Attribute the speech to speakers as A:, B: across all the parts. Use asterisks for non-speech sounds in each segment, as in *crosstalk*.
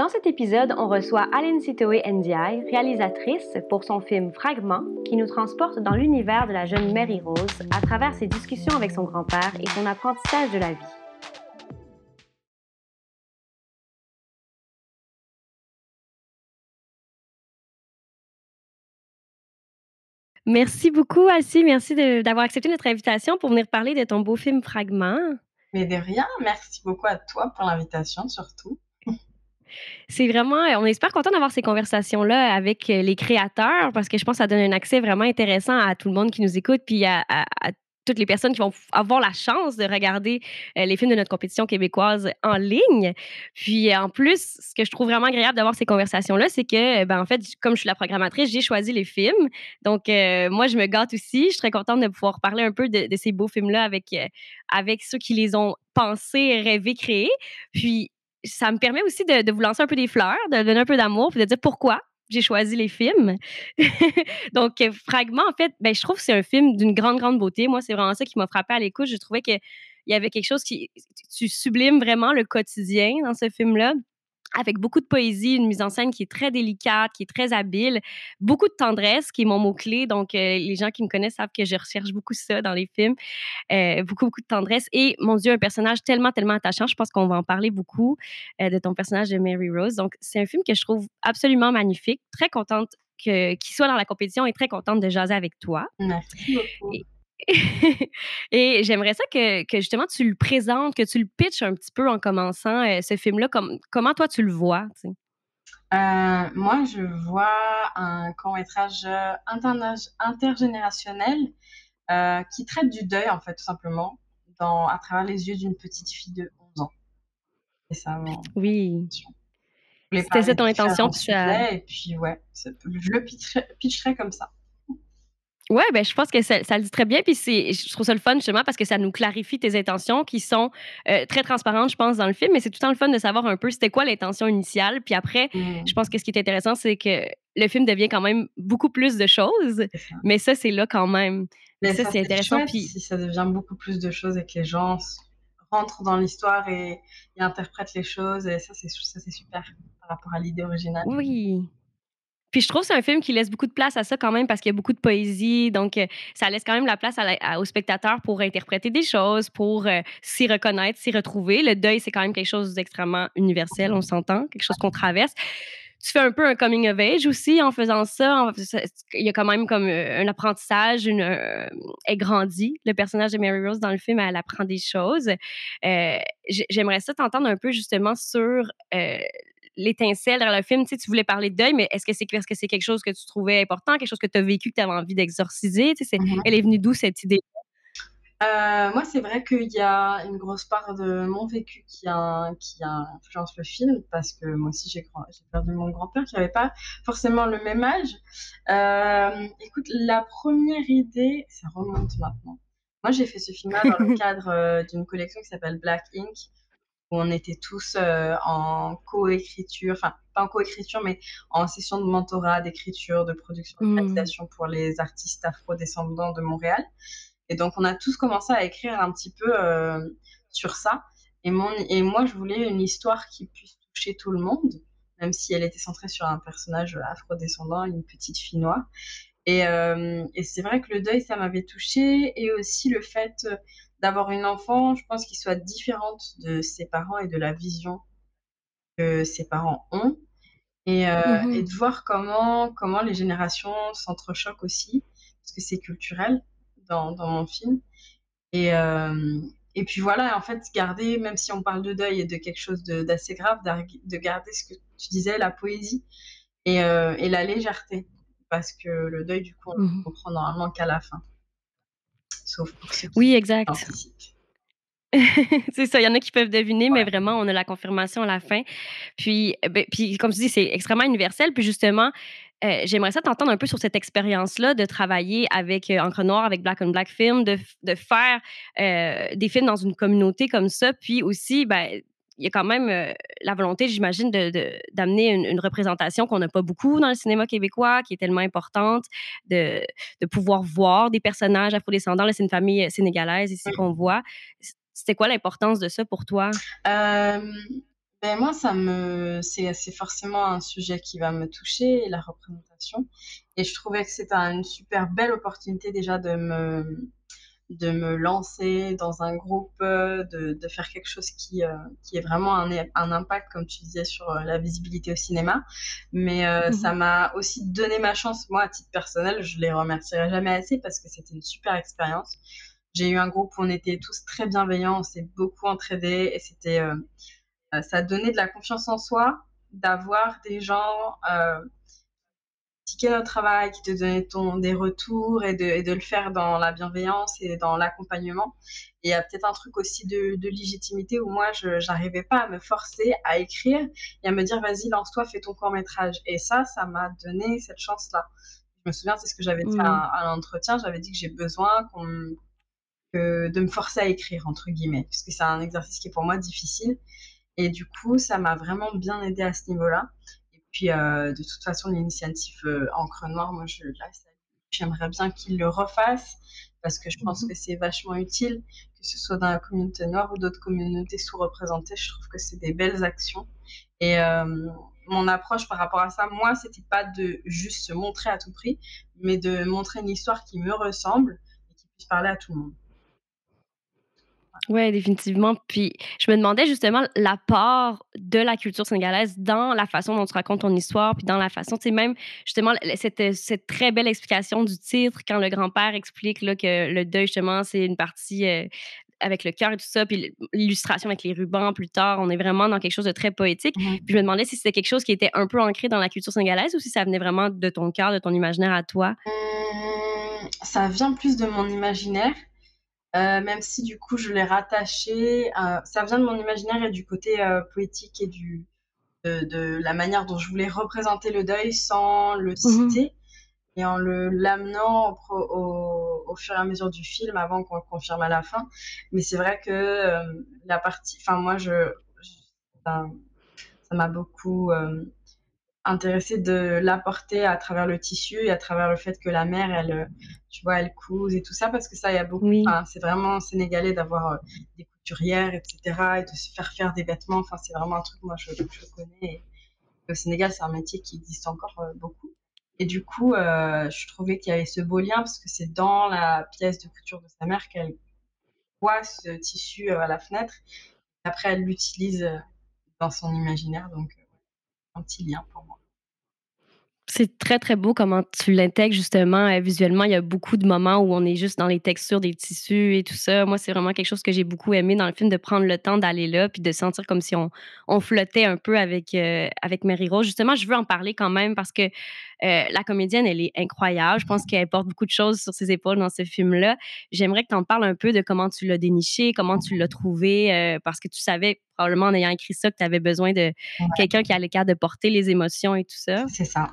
A: Dans cet épisode, on reçoit Aline Sitoé Ndiaye, réalisatrice pour son film Fragment, qui nous transporte dans l'univers de la jeune Mary Rose à travers ses discussions avec son grand-père et son apprentissage de la vie. Merci beaucoup, Alcie. Merci d'avoir accepté notre invitation pour venir parler de ton beau film Fragment.
B: Mais de rien, merci beaucoup à toi pour l'invitation surtout.
A: C'est vraiment, on est super content d'avoir ces conversations-là avec les créateurs parce que je pense que ça donne un accès vraiment intéressant à tout le monde qui nous écoute puis à, toutes les personnes qui vont avoir la chance de regarder euh, les films de notre compétition québécoise en ligne. Puis en plus, ce que je trouve vraiment agréable d'avoir ces conversations-là, c'est que, ben, en fait, comme je suis la programmatrice, j'ai choisi les films. Donc, euh, moi, je me gâte aussi. Je suis très contente de pouvoir parler un peu de, ces beaux films-là avec, euh, avec ceux qui les ont pensés, rêvés, créés. Puis, ça me permet aussi de, vous lancer un peu des fleurs, de donner un peu d'amour, puis de dire pourquoi j'ai choisi les films. *laughs* Donc, euh, Fragment, en fait, ben, je trouve que c'est un film d'une grande, grande beauté. Moi, c'est vraiment ça qui m'a frappé à l'écoute. Je trouvais qu'il y avait quelque chose qui. Tu sublimes vraiment le quotidien dans ce film-là avec beaucoup de poésie, une mise en scène qui est très délicate, qui est très habile, beaucoup de tendresse, qui est mon mot-clé. Donc, euh, les gens qui me connaissent savent que je recherche beaucoup ça dans les films. Euh, beaucoup, beaucoup de tendresse. Et, mon Dieu, un personnage tellement, tellement attachant. Je pense qu'on va en parler beaucoup euh, de ton personnage de Mary Rose. Donc, c'est un film que je trouve absolument magnifique. Très contente qu'il soit dans la compétition et très contente de jaser avec toi.
B: Merci beaucoup.
A: Et *laughs* j'aimerais ça que, que, justement tu le présentes, que tu le pitches un petit peu en commençant euh, ce film-là. Comme, comment toi tu le vois?
B: Euh, moi, je vois un court-métrage euh, intergénérationnel qui traite du deuil, en fait, tout simplement, dans, à travers les yeux d'une petite fille de 11 ans.
A: C'est ça, Oui. C'était ça ton intention.
B: Puis Et puis, ouais, je le pitcherais comme ça.
A: Ouais, ben, je pense que ça, ça, le dit très bien. Puis je trouve ça le fun justement parce que ça nous clarifie tes intentions qui sont euh, très transparentes, je pense, dans le film. Mais c'est tout le temps le fun de savoir un peu c'était quoi l'intention initiale. Puis après, mmh. je pense que ce qui est intéressant, c'est que le film devient quand même beaucoup plus de choses. Mais ça, c'est là quand même.
B: Mais ça, c'est intéressant. puis si ça devient beaucoup plus de choses et que les gens rentrent dans l'histoire et, et, interprètent les choses, et ça, c'est super par rapport à l'idée originale.
A: Oui. Puis je trouve que c'est un film qui laisse beaucoup de place à ça quand même parce qu'il y a beaucoup de poésie. Donc, euh, ça laisse quand même la place à, spectateurs pour interpréter des choses, pour euh, s'y reconnaître, s'y retrouver. Le deuil, c'est quand même quelque chose d'extrêmement universel, on s'entend, quelque chose qu'on traverse. Tu fais un peu un coming of age aussi en faisant ça. il y a quand même comme euh, un apprentissage, une, elle grandit. Le personnage de Mary Rose dans le film, elle apprend des choses. J'aimerais ça t'entendre un peu justement sur l'étincelle dans le film. Tu, sais, tu voulais parler de deuil, mais est-ce que c'est parce que c'est quelque chose que tu trouvais important, quelque chose que tu as vécu, que tu avais envie d'exorciser? Tu sais, mm-hmm. Elle est venue d'où cette idée?
B: Euh, moi, c'est vrai qu'il y a une grosse part de mon vécu qui, a, qui a influence le film, parce que moi aussi, j'ai perdu mon grand-père qui n'avait pas forcément le même âge. Euh, écoute, la première idée, ça remonte maintenant. Moi, j'ai fait ce film-là dans le *laughs* cadre euh, d'une collection qui s'appelle Black Ink, où on était tous euh, en coécriture, enfin pas en coécriture, mais en session de mentorat, d'écriture, de production, de mmh. réalisation pour les artistes afro-descendants de Montréal. Et donc on a tous commencé à écrire un petit peu euh, sur ça. Et, mon, et moi, je voulais une histoire qui puisse toucher tout le monde, même si elle était centrée sur un personnage afro-descendant, une petite fille noire. Et, euh, et c'est vrai que le deuil, ça m'avait touché, et aussi le fait d'avoir une enfant, je pense qu'il soit différente de ses parents et de la vision que ses parents ont. Et, euh, mmh et de voir comment, comment les générations s'entrechoquent aussi, parce que c'est culturel dans, dans, mon film. Et, euh, et puis voilà, en fait, garder, même si on parle de deuil et de quelque chose d'assez grave, de garder ce que tu disais, la poésie et, euh, et la légèreté. Parce que le deuil, du coup, on mmh comprend normalement qu'à la fin
A: sauf pour Oui, exact. *laughs* c'est ça, il y en a qui peuvent deviner, mais vraiment, on a la confirmation à la fin. Puis, eh ben, puis comme tu dis, c'est extrêmement universel. Puis justement, Heu, j'aimerais ça t'entendre un peu sur cette expérience-là de travailler avec, heu, Encre Noire, avec Black on Black Film, de de faire, heu, des films dans une communauté comme ça. Puis aussi, ben, y a quand même, heu, la volonté, j'imagine, de de d'amener une une représentation qu'on n'a pas beaucoup dans le cinéma québécois, qui est tellement importante, de de pouvoir voir des personnages afro-descendants. Là, c'est une famille, heu, sénégalaise ici
B: Mmh.
A: qu'on voit. C'était quoi l'importance de ça pour toi?
B: Beh, moi, ça me c'est forcément un sujet qui va me toucher, la représentation et je trouvais que c'était un une super belle opportunité déjà de me de me lancer dans un groupe, heu, de de faire quelque chose qui, heu, qui ait vraiment un un impact, comme tu disais, sur, heu, la visibilité au cinéma. Mais, heu,
A: Mmh
B: ça m'a aussi donné ma chance. Moi, à titre personnel, je les remercierai jamais assez parce que c'était une super expérience. J'ai eu un groupe où on était tous très bienveillants, on s'est beaucoup entraidés et c'était, heu heu, ça donnait de la confiance en soi d'avoir des gens, critiquer notre travail, qui te donnait ton des retours et de et de le faire dans la bienveillance et dans l'accompagnement. Et il y a peut-être un truc aussi de de légitimité où moi je j'arrivais pas à me forcer à écrire et à me dire: «Vas-y, lance-toi, fais ton court métrage» et ça, ça m'a donné cette chance-là. Je me souviens, c'est ce que j'avais dit
A: Mmh.
B: à à l'entretien, j'avais dit que j'ai besoin qu'on que de me forcer à écrire entre guillemets, puisque c'est un exercice qui est pour moi difficile et du coup, ça m'a vraiment bien aidée à ce niveau-là. Et puis, heu, de toute façon, l'initiative, heu, Encre Noire, moi, je la. J'aimerais bien qu'ils le refassent parce que je pense
A: Mmh
B: que c'est vachement utile, que ce soit dans la communauté noire ou d'autres communautés sous-représentées. Je trouve que c'est des belles actions et mon approche par rapport à ça, moi, c'était pas de juste se montrer à tout prix, mais de montrer une histoire qui me ressemble et qui puisse parler à tout le monde.
A: Ouais, définitivement. Puis je me demandais justement l'apport de la culture sénégalaise dans la façon dont tu racontes ton histoire, puis dans la façon, tu sais, même justement cette, heu, cette très belle explication du titre quand le grand-père explique là que le deuil justement, c'est une partie, heu, avec le cœur et tout ça, puis l'illustration avec les rubans plus tard, on est vraiment dans quelque chose de très poétique.
B: Mmh.
A: Puis je me demandais si c'était quelque chose qui était un peu ancré dans la culture sénégalaise ou si ça venait vraiment de ton cœur, de ton imaginaire à toi?
B: Mmh, ça vient plus de mon imaginaire. Heu, même si du coup je l'ai rattaché à ça vient de mon imaginaire et du côté, heu, poétique et du de de la manière dont je voulais représenter le deuil sans le
A: Mmh
B: citer et en le l'amenant au au au fur et à mesure du film avant qu'on le confirme à la fin. Mais c'est vrai que, hem, la partie enfin moi je j ça m'a beaucoup, hem, intéressée de l'apporter à travers le tissu et à travers le fait que la mère elle, heu, tu vois, elle couse et tout ça parce que ça il y a beaucoup
A: Oui.
B: enfin c'est vraiment sénégalais d'avoir, heu, des couturières et cetera et de se faire faire des vêtements. Enfin c'est vraiment un truc moi je je connais et au Sénégal c'est un métier qui existe encore, heu, beaucoup et du coup, je trouvais qu'il y avait ce beau lien parce que c'est dans la pièce de couture de sa mère qu'elle voit ce tissu, à la fenêtre. Après elle l'utilise, dans son imaginaire donc pour moi.
A: C'est très, très beau comment tu l'intègres justement, heu, visuellement. Il y a beaucoup de moments où on est juste dans les textures des tissus et tout ça. Moi, c'est vraiment quelque chose que j'ai beaucoup aimé dans le film, de prendre le temps d'aller là, puis de sentir comme si on flottait un peu avec, heu, avec Mary Rose. Justement, je veux en parler quand même parce que, heu, la comédienne, elle est incroyable. Je pense qu'elle porte beaucoup de choses sur ses épaules dans ce film-là. J'aimerais que tu en parles un peu de comment tu l'as déniché, comment tu l'as trouvé, parce que tu savais probablement en ayant écrit ça que tu avais besoin de
B: Ouais.
A: quelqu'un qui allait capable de porter les émotions et tout ça.
B: C'est ça.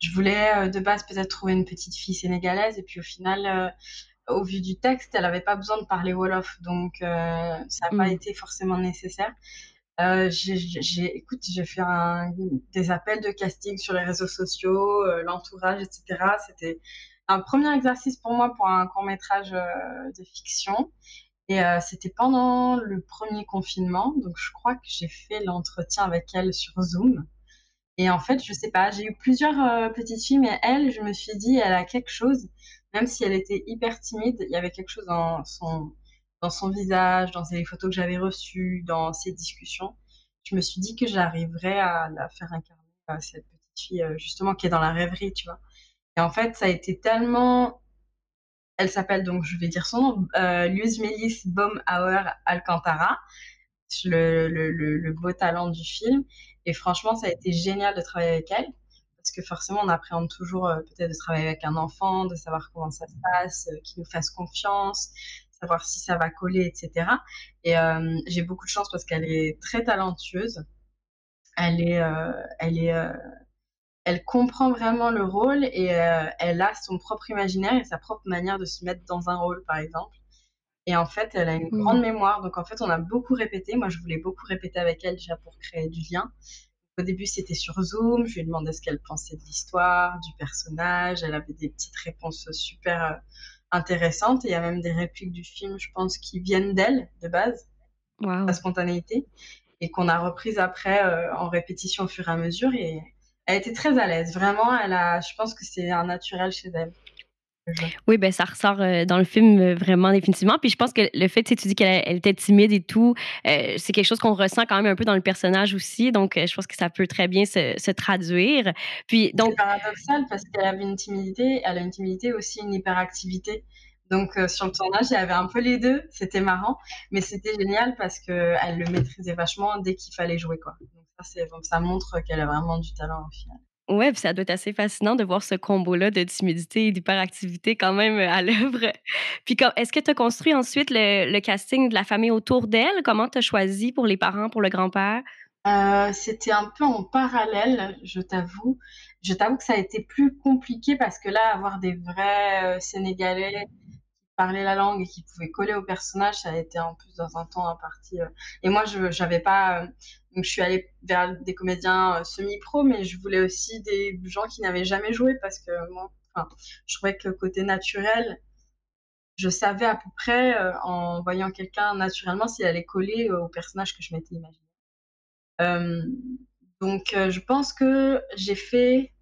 B: Je voulais, heu, de base peut-être trouver une petite fille sénégalaise et puis au final, heu, au vu du texte, elle avait pas besoin de parler wolof donc heu, ça a pas
A: Mmh.
B: été forcément nécessaire. J'ai écoute, j'ai fait un des appels de casting sur les réseaux sociaux, l'entourage et cetera. C'était un 1er exercice pour moi pour un court métrage, de fiction et heu, c'était pendant le 1er confinement donc je crois que j'ai fait l'entretien avec elle sur Zoom et en fait, je sais pas, j'ai eu plusieurs, heu, petites filles mais elle, je me suis dit: «Elle a quelque chose», même si elle était hyper timide, il y avait quelque chose dans son dans son visage, dans les photos que j'avais reçues, dans ses discussions. Je me suis dit que j'arriverais à la faire incarner, heu, cette petite fille, justement qui est dans la rêverie, tu vois? Et en fait, ça a été tellement elle s'appelle donc je vais dire son nom, heu, Luz Melis Boomhauer Alcantara, le le le le beau talent du film. Et franchement, ça a été génial de travailler avec elle. Parce que forcément, on appréhende toujours, heu, peut-être de travailler avec un enfant, de savoir comment ça se passe, heu, qu'il nous fasse confiance, savoir si ça va coller et cetera. Et hem, j'ai beaucoup de chance parce qu'elle est très talentueuse. Elle est, heu, elle est, heu elle comprend vraiment le rôle et elle a son propre imaginaire et sa propre manière de se mettre dans un rôle, par exemple. Et en fait, elle a une
A: Mmh.
B: grande mémoire. Donc, en fait, on a beaucoup répété. Moi, je voulais beaucoup répéter avec elle déjà pour créer du lien. Au début, c'était sur Zoom. Je lui ai demandé ce qu'elle pensait de l'histoire, du personnage. Elle avait des petites réponses super euh, intéressantes. Et il y a même des répliques du film, je pense, qui viennent d'elle, de base,
A: Wow.
B: la spontanéité, et qu'on a reprises après euh, en répétition au fur et à mesure. Et elle était très à l'aise. Vraiment, elle a, je pense que c'est un naturel chez elle.
A: Oui, ben, ça ressort, heu, dans le film, heu, vraiment définitivement. Puis je pense que le fait, tu dis qu'elle elle était timide et tout, heu, c'est quelque chose qu'on ressent quand même un peu dans le personnage aussi. Donc, je pense que ça peut très bien se se traduire. Puis
B: C'est
A: donc
B: paradoxal parce qu'elle avait une timidité, elle a une timidité aussi une hyperactivité. Donc sur le tournage, il y avait un peu les 2, c'était marrant, mais c'était génial parce qu'elle le maîtrisait vachement dès qu'il fallait jouer, quoi. Donc donc ça montre qu'elle a vraiment du talent au final.
A: ouais, puis ça doit être assez fascinant de voir ce combo-là de timidité et d'hyperactivité quand même, heu, à l'œuvre. *laughs* Puis est-ce que tu as construit ensuite le le casting de la famille autour d'elle? Comment tu as choisi pour les parents, pour le grand-père?
B: Heu, c'était un peu en parallèle, je t'avoue. Je t'avoue que ça a été plus compliqué parce que là, avoir des vrais, heu, Sénégalais parlaient la langue et qui pouvaient coller au personnage, ça a été en plus dans un temps imparti, heu et moi je j'avais pas, donc je suis allée vers des comédiens, heu, semi-pro, mais je voulais aussi des gens qui n'avaient jamais joué parce que moi je trouvais que côté naturel, je savais à peu près, en voyant quelqu'un naturellement s'il allait coller, au personnage que je m'étais imaginé. Donc je pense que j'ai fait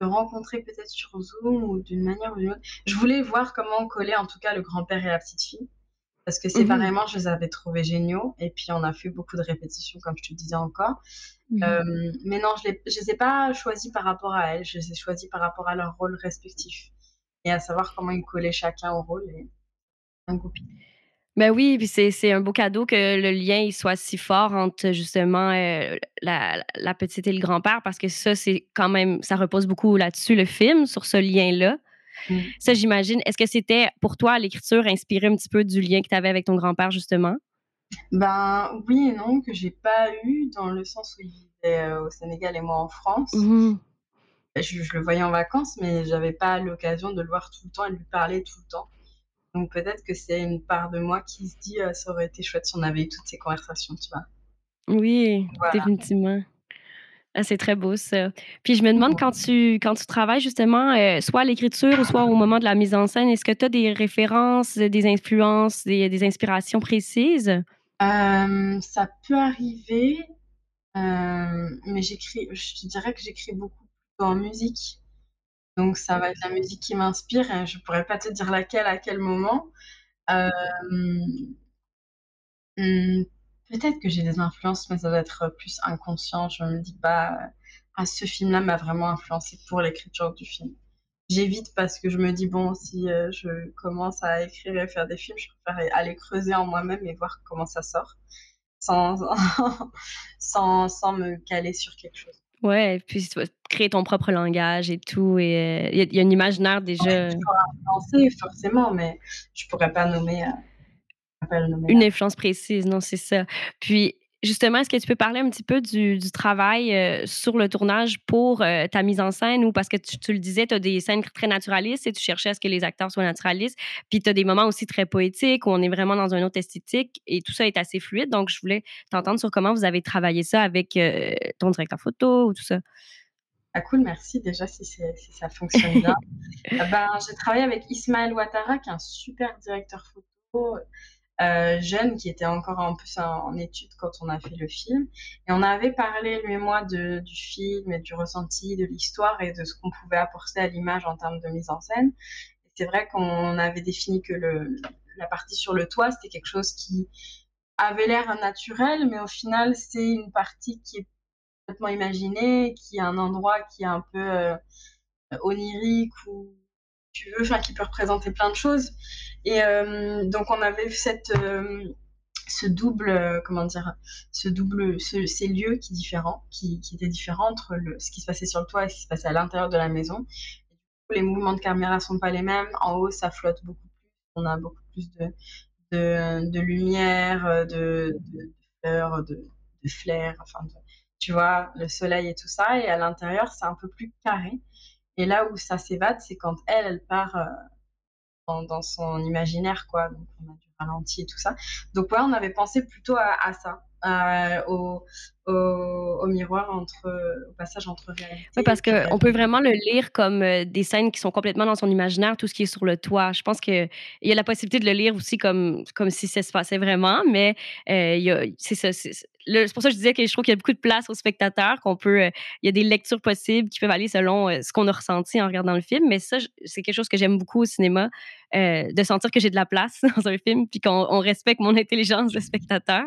B: rencontrer peut-être sur Zoom ou d'une manière ou d'une autre. Je voulais voir comment coller en tout cas le grand-père et la petite fille, parce que
A: Mmh
B: séparément, je les avais trouvés géniaux et puis on a fait beaucoup de répétitions comme je te disais encore.
A: Mmh
B: Hem, mais non, je je les ai pas choisis par rapport à elles, je les ai choisis par rapport à leurs rôles respectifs et à savoir comment ils collaient chacun au rôle et un goupil.
A: Ben oui, puis c'est un beau cadeau que le lien il soit si fort entre justement, heu, la la petite et le grand-père parce que ça, c'est quand même ça repose beaucoup là-dessus, le film, sur ce lien-là.
B: Mmh.
A: Ça, j'imagine est-ce que c'était pour toi l'écriture inspirée un petit peu du lien que tu avais avec ton grand-père justement?
B: Ben, oui et non, que j'ai pas eu dans le sens où il vivait, heu, au Sénégal et moi en France.
A: Mmh
B: Je je le voyais en vacances, mais j'avais pas l'occasion de le voir tout le temps et de lui parler tout le temps. Donc peut-être que c'est une part de moi qui se dit, heu: «Ça aurait été chouette si on avait eu toutes ces conversations», tu vois?
A: Oui,
B: Voilà.
A: définitivement. Ah, c'est très beau ça. Puis je me demande quand tu quand tu travailles justement, heu, soit à l'écriture ou soit au moment de la mise en scène, est-ce que tu as des références, des influences, des des inspirations précises?
B: Hem, ça peut arriver, hem, mais j'écris je dirais que j'écris beaucoup en musique. Donc ça va être la musique qui m'inspire et je pourrais pas te dire laquelle à quel moment. Hem Mmh, peut-être que j'ai des influences, mais ça doit être, plus inconscient. Je me dis pas, heu: «Ah ce film-là m'a vraiment influencé pour l'écriture du film». J'évite parce que je me dis: «Bon, si, heu, je commence à écrire et faire des films, je préfère aller creuser en moi-même et voir comment ça sort, sans *laughs* sans sans me caler sur quelque chose».
A: Ouais, puis tu vas créer ton propre langage et tout et heu, il y y a un imaginaire
B: Je suis
A: déjà
B: toujours influencée forcément, mais je pourrais pas nommer, heu, je pourrais pas le nommer là.
A: Une influence précise, non, c'est ça. Puis, justement, est-ce que tu peux parler un petit peu du du travail, heu, sur le tournage pour, heu, ta mise en scène ou parce que tu tu le disais, tu as des scènes très naturalistes et tu cherchais à ce que les acteurs soient naturalistes, puis tu as des moments aussi très poétiques où on est vraiment dans une autre esthétique et tout ça est assez fluide. Donc je voulais t'entendre sur comment vous avez travaillé ça avec, heu, ton directeur photo ou tout ça?
B: Ah cool, merci déjà si ça fonctionne bien. *laughs* Ah ben, j'ai travaillé avec Ismaël Ouattara qui est un super directeur photo, heu, jeune qui était encore en plus en en études quand on a fait le film et on avait parlé lui et moi de du film et du ressenti, de l'histoire et de ce qu'on pouvait apporter à l'image en termes de mise en scène. C'est vrai qu'on avait défini que le la partie sur le toit, c'était quelque chose qui avait l'air naturel, mais au final, c'est une partie qui est complètement imaginée, qui est un endroit qui est un peu, heu, onirique ou tu veux, enfin qui peut représenter plein de choses. Et hem, donc on avait cette, hem, ce double, heu, comment dire? Ce double ce ces lieux qui différents, qui qui étaient différents entre ce qui se passait sur le toit et ce qui se passait à l'intérieur de la maison. Les mouvements de caméra sont pas les mêmes. En haut, ça flotte beaucoup plus. On a beaucoup plus de de de lumière, de de fleurs, de de flair, enfin tu vois, le soleil et tout ça. Et à l'intérieur, c'est un peu plus carré. Et là où ça s'évade, c'est quand elle, elle part euh, dans, son imaginaire, quoi. Donc, on a du ralenti et tout ça. Donc, ouais, on avait pensé plutôt à, ça, au, au, miroir entre, au passage entre réalité.
A: Oui, parce qu'on peut vraiment le lire comme des scènes qui sont complètement dans son imaginaire, tout ce qui est sur le toit. Je pense qu'il y a la possibilité de le lire aussi comme, comme si ça se passait vraiment, mais c'est ça. C'est pour ça que je disais que je trouve qu'il y a beaucoup de place aux spectateurs, qu'on peut, il y a des lectures possibles qui peuvent aller selon ce qu'on a ressenti en regardant le film. Mais ça, c'est quelque chose que j'aime beaucoup au cinéma, de sentir que j'ai de la place *laughs* dans un film, puis qu'on respecte mon intelligence de spectateur.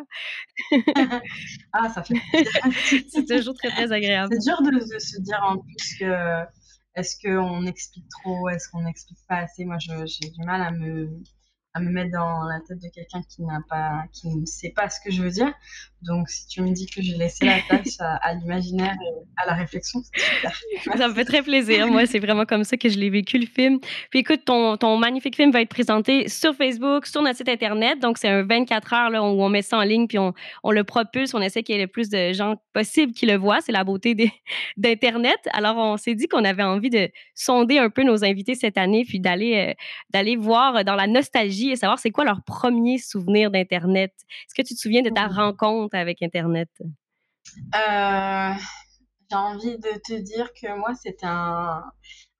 A: *laughs*
B: ah, ça fait *laughs*
A: c'est toujours très, très agréable.
B: C'est dur de, se dire en plus que est-ce qu'on explique trop, est-ce qu'on n'explique pas assez? Moi, j'ai du mal à me, à me mettre dans la tête de quelqu'un qui n'a pas, qui ne sait pas ce que je veux dire. Donc, si tu me dis que j'ai laissé la place à, l'imaginaire et à la réflexion, c'est super. *laughs*
A: Ça me fait très plaisir. Moi, c'est vraiment comme ça que je l'ai vécu, le film. Puis écoute, ton, ton, magnifique film va être présenté sur Facebook, sur notre site Internet. Donc, c'est un 24 heures là, où on met ça en ligne, puis on, on le propulse. On essaie qu'il y ait le plus de gens possible qui le voient. C'est la beauté *laughs* d'Internet. Alors, on s'est dit qu'on avait envie de sonder un peu nos invités cette année, puis d'aller euh, d'aller voir dans la nostalgie et savoir c'est quoi leur premier souvenir d'Internet. Est-ce que tu te souviens de ta mmh. rencontre avec Internet?
B: Euh, j'ai envie de te dire que moi, c'était un,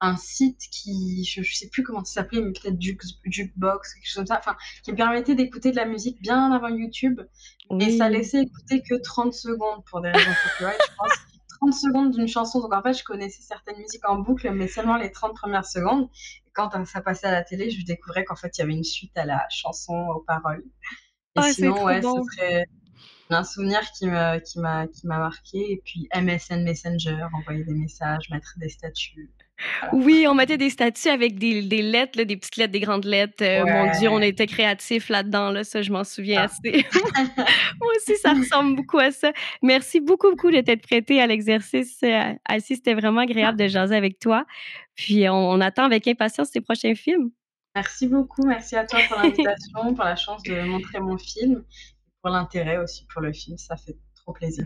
B: un site qui, je, ne sais plus comment ça s'appelait, mais peut-être Jukebox, quelque chose comme ça, enfin, qui me permettait d'écouter de la musique bien avant YouTube. Et ça laissait écouter que 30 secondes pour des raisons copyright, je pense. 30 secondes d'une chanson. Donc en fait, je connaissais certaines musiques en boucle, mais seulement les 30 premières secondes. Quand ça passait à la télé, je découvrais qu'en fait, il y avait une suite à la chanson, aux paroles. Et
A: ah, sinon, ouais, ce
B: serait un souvenir qui m'a qui m'a qui m'a marqué. Et puis MSN Messenger envoyer des messages mettre des statuts *laughs*
A: oui on mettait des statuts avec des, des lettres des petites lettres des grandes lettres. Euh, mon dieu on était créatifs là-dedans là ça je m'en souviens ah. assez. *laughs* Moi aussi ça *laughs* ressemble beaucoup à ça. Merci beaucoup beaucoup de t'être prêté à l'exercice euh, Assis. C'était vraiment agréable de jaser avec toi. Puis on, attend avec impatience tes prochains films.
B: Merci beaucoup, merci à toi pour l'invitation, pour la chance de montrer mon film pour l'intérêt aussi pour le film. Ça fait trop plaisir.